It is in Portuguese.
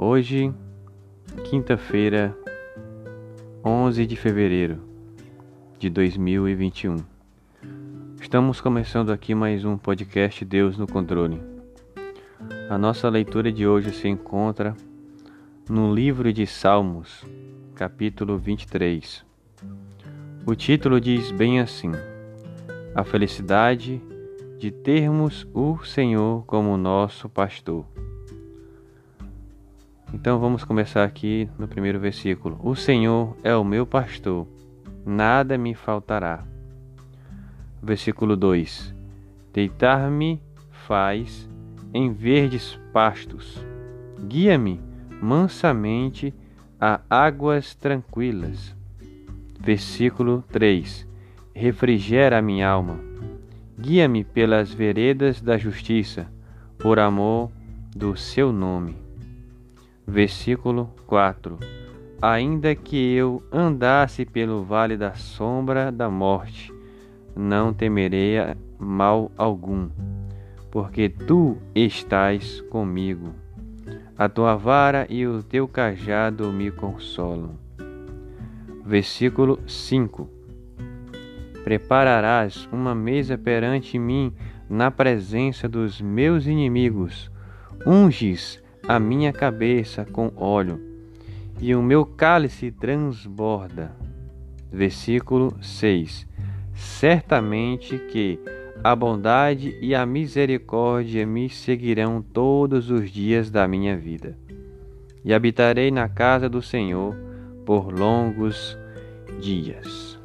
Hoje, quinta-feira, 11 de fevereiro de 2021. Estamos começando aqui mais um podcast Deus no Controle. A nossa leitura de hoje se encontra no livro de Salmos, capítulo 23. O título diz bem assim: A felicidade de termos o Senhor como nosso pastor. Então vamos começar aqui no primeiro versículo. O Senhor é o meu pastor, nada me faltará. Versículo 2: Deitar-me faz em verdes pastos, guia-me mansamente a águas tranquilas. Versículo 3: Refrigera a minha alma, guia-me pelas veredas da justiça, por amor do seu nome Versículo 4: Ainda que eu andasse pelo vale da sombra da morte, não temerei mal algum, porque tu estás comigo. A tua vara e o teu cajado me consolam. Versículo 5: Prepararás uma mesa perante mim na presença dos meus inimigos. Unges a minha cabeça com óleo, e o meu cálice transborda. Versículo 6: Certamente que a bondade e a misericórdia me seguirão todos os dias da minha vida, e habitarei na casa do Senhor por longos dias.